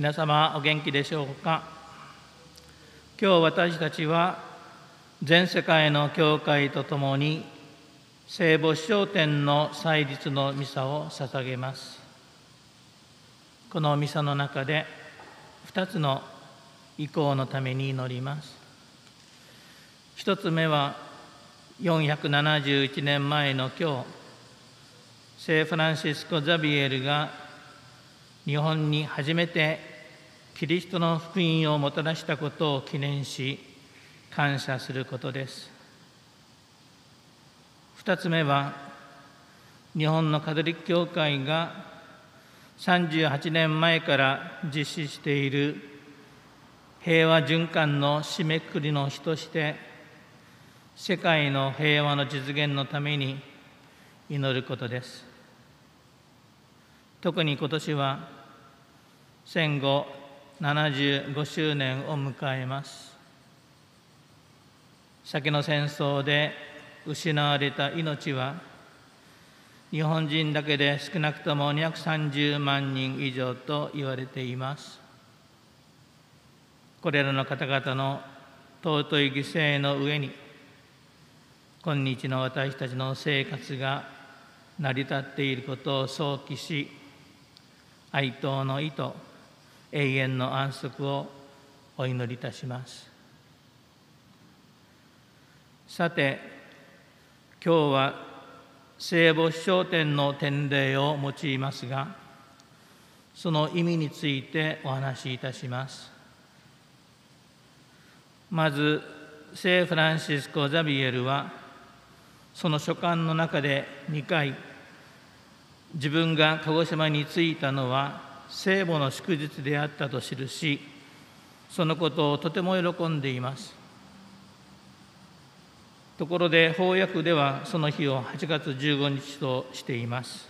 皆様お元気でしょうか？今日私たちは全世界の教会とともに聖母商店の祭日のミサを捧げます。このミサの中で2つの意向のために祈ります。1つ目は471年前の今日聖フランシスコ・ザビエルが日本に初めてキリストの福音をもたらしたことを記念し感謝することです。二つ目は日本のカトリック教会が38年前から実施している平和循環の締めくくりの日として世界の平和の実現のために祈ることです。特に今年は戦後75周年を迎えます。先の戦争で失われた命は日本人だけで少なくとも230万人以上と言われています。これらの方々の尊い犠牲の上に今日の私たちの生活が成り立っていることを想起し哀悼の意と永遠の安息をお祈りいたします。さて今日は聖母子商店の典礼を用いますがその意味についてお話しいたします。まず聖フランシスコ・ザビエルはその書簡の中で2回自分が鹿児島に着いたのは聖母の祝日であったと記しそのことをとても喜んでいます。ところで翻訳ではその日を8月15日としています。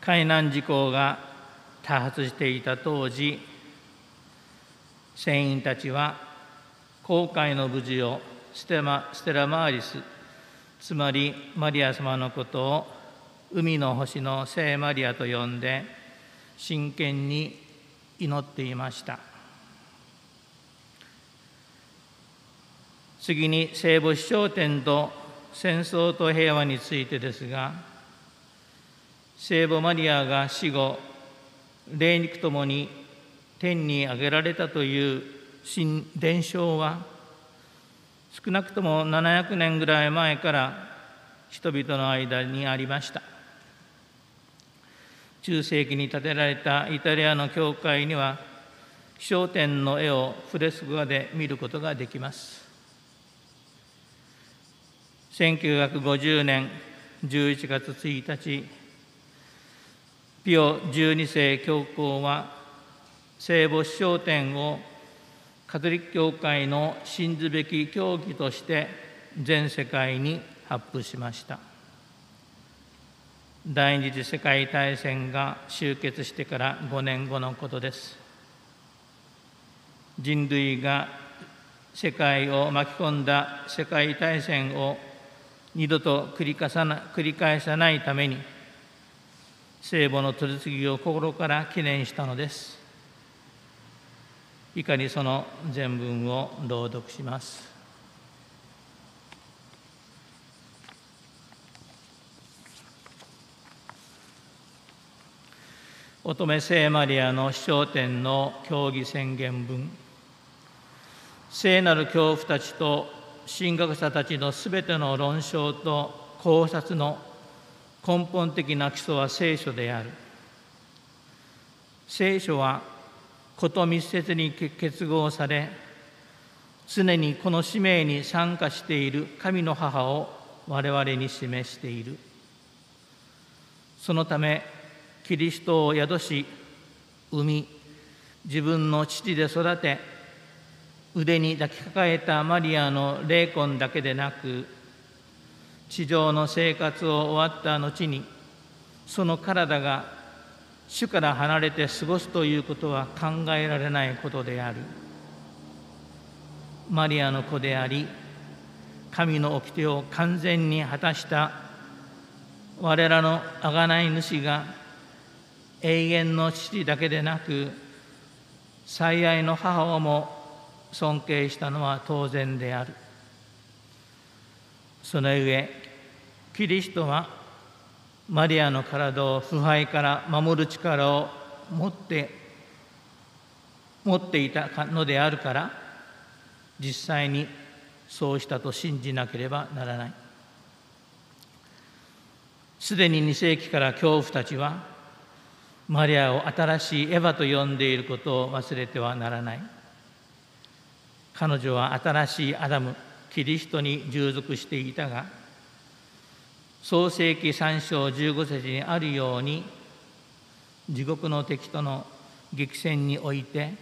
海難事故が多発していた当時船員たちは航海の無事をステマステラマーリスつまりマリア様のことを海の星の聖マリアと呼んで真剣に祈っていました。次に聖母子商店と戦争と平和についてですが聖母マリアが死後霊肉ともに天に上げられたという新伝承は少なくとも700年ぐらい前から人々の間にありました。中世紀に建てられたイタリアの教会には気象点の絵をフレスコ画で見ることができます。1950年11月1日ピオ12世教皇は聖母子商店をカトリック教会の信ずべき教義として全世界に発布しました。第二次世界大戦が終結してから5年後のことです。人類が世界を巻き込んだ世界大戦を二度と繰り返さな繰り返さないために聖母の取り次ぎを心から記念したのです。以下にその全文を朗読します。乙女聖マリアの司教典の教義宣言文。聖なる恐怖たちと神学者たちのすべての論証と考察の根本的な基礎は聖書である。聖書はこと密接に結合され常にこの使命に参加している神の母を我々に示している。そのためキリストを宿し産み自分の父で育て腕に抱きかかえたマリアの霊魂だけでなく地上の生活を終わった後にその体が主から離れて過ごすということは考えられないことである。マリアの子であり神の掟を完全に果たした我らの贖い主が永遠の父だけでなく最愛の母をも尊敬したのは当然である。その上キリストはマリアの体を腐敗から守る力を持って持っていたのであるから実際にそうしたと信じなければならない。すでに2世紀から恐怖たちはマリアを新しいエヴァと呼んでいることを忘れてはならない。彼女は新しいアダムキリストに従属していたが創世紀3章15節にあるように地獄の敵との激戦において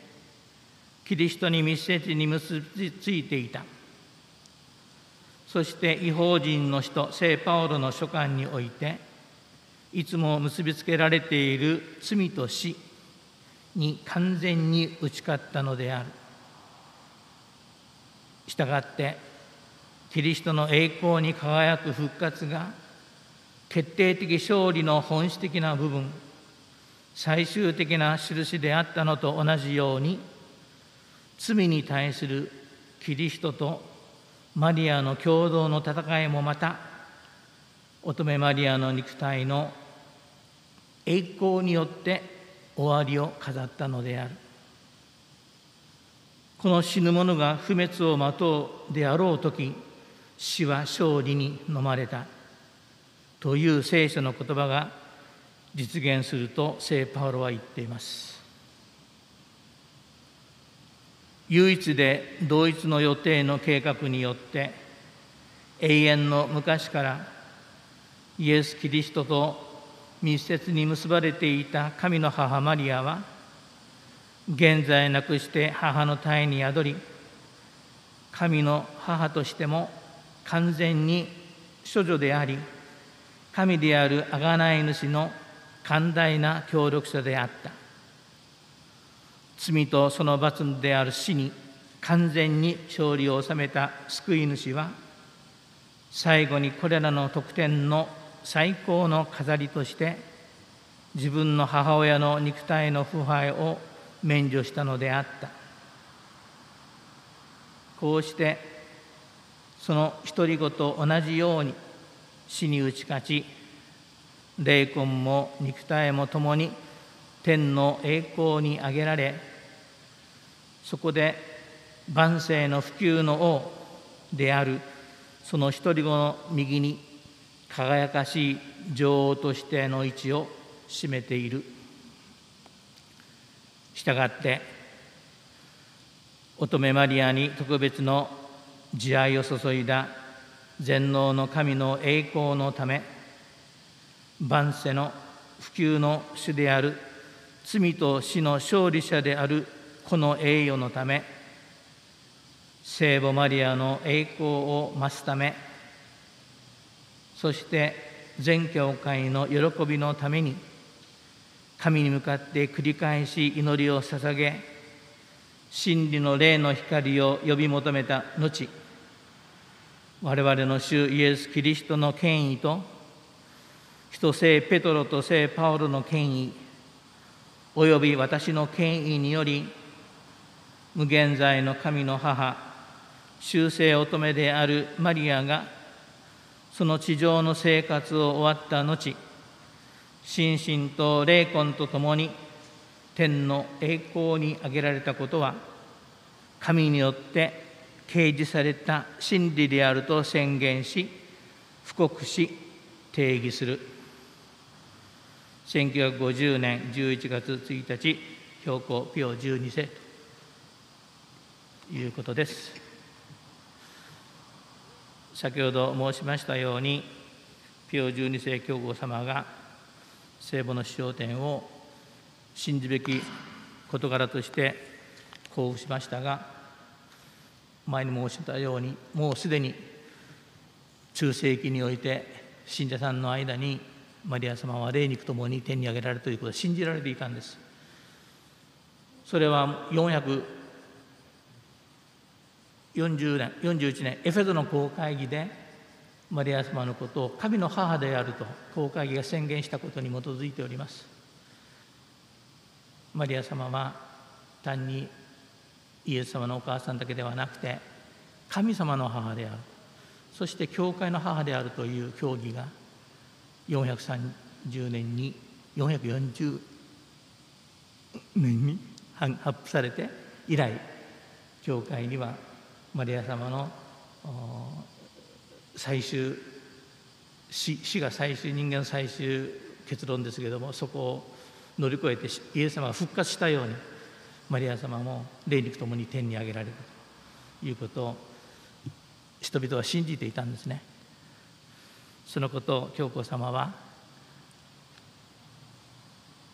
キリストに密接に結びついていた。そして違法人の人聖パオロの書簡においていつも結びつけられている罪と死に完全に打ち勝ったのである。したがってキリストの栄光に輝く復活が決定的勝利の本質的な部分最終的な印であったのと同じように罪に対するキリストとマリアの共同の戦いもまた乙女マリアの肉体の栄光によって終わりを飾ったのである。この死ぬ者が不滅を待とうであろう時死は勝利に飲まれた。という聖書の言葉が実現すると聖パウロは言っています。唯一で同一の予定の計画によって永遠の昔からイエス・キリストと密接に結ばれていた神の母マリアは現在なくして母の体に宿り神の母としても完全に処女であり神である贖い主の寛大な協力者であった。罪とその罰である死に完全に勝利を収めた救い主は最後にこれらの特典の最高の飾りとして自分の母親の肉体の腐敗を免除したのであった。こうしてその独り言と同じように死に打ち勝ち霊魂も肉体も共に天の栄光に上げられそこで万世の普及の王であるその独り子の右に輝かしい女王としての位置を占めている。したがって乙女マリアに特別の慈愛を注いだ全能の神の栄光のため万世の普及の主である罪と死の勝利者であるこの栄誉のため聖母マリアの栄光を増すためそして全教会の喜びのために神に向かって繰り返し祈りを捧げ真理の霊の光を呼び求めた後我々の主イエス・キリストの権威と人聖ペトロと聖パウロの権威および私の権威により無限在の神の母修正乙女であるマリアがその地上の生活を終わった後心身と霊魂とともに天の栄光に挙げられたことは神によって掲示された真理であると宣言し布告し定義する。1950年11月1日標高ピオ12世ということです。先ほど申しましたようにピオ12世教皇様が聖母の使用点を信じべき事柄として交付しましたが前に申したようにもうすでに中世紀において信者さんの間にマリア様は霊肉ともに天に上げられるということは信じられていたんです。それは40年41年エフェドの公会議でマリア様のことを神の母であると公会議が宣言したことに基づいております。マリア様は単にイエス様のお母さんだけではなくて神様の母である。そして教会の母であるという教義が430年に440年に発布されて以来教会にはマリア様の最終死死が最終人間の最終結論ですけれどもそこを乗り越えてイエス様が復活したようにマリア様も霊肉ともに天に上げられるということを人々は信じていたんですね。そのことを教皇様は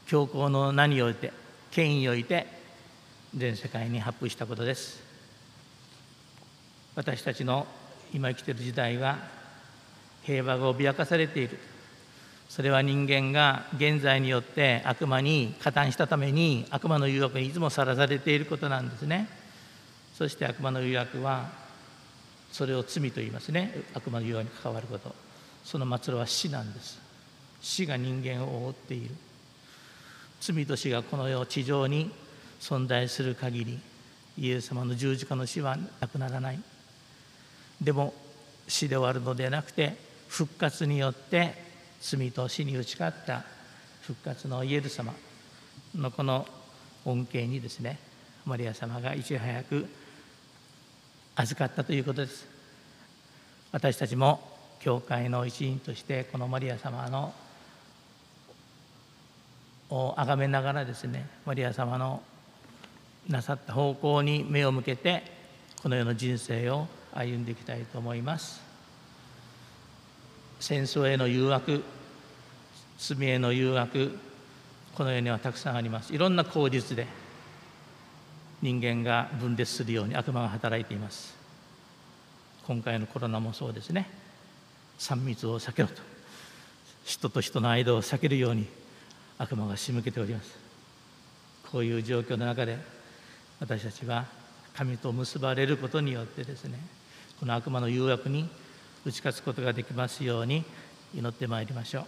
教皇の名において権威において全世界に発布したことです。私たちの今生きている時代は平和が脅かされている。それは人間が現在によって悪魔に加担したために悪魔の誘惑にいつもさらされていることなんですね。そして悪魔の誘惑はそれを罪と言いますね。悪魔の誘惑に関わること。その末路は死なんです。死が人間を覆っている。罪と死がこの世地上に存在する限りイエス様の十字架の死はなくならない。でも死で終わるのではなくて復活によって罪と死に打ち勝った復活のイエス様のこの恩恵にですねマリア様がいち早く預かったということです。私たちも教会の一員としてこのマリア様のを崇めながらですねマリア様のなさった方向に目を向けてこの世の人生を歩んでいきたいと思います。戦争への誘惑罪への誘惑この世にはたくさんあります。いろんな口実で人間が分裂するように悪魔が働いています。今回のコロナもそうですね。3密を避けろと。人と人の間を避けるように悪魔が仕向けております。こういう状況の中で私たちは神と結ばれることによってですねこの悪魔の誘惑に打ち勝つことができますように祈ってまいりましょう。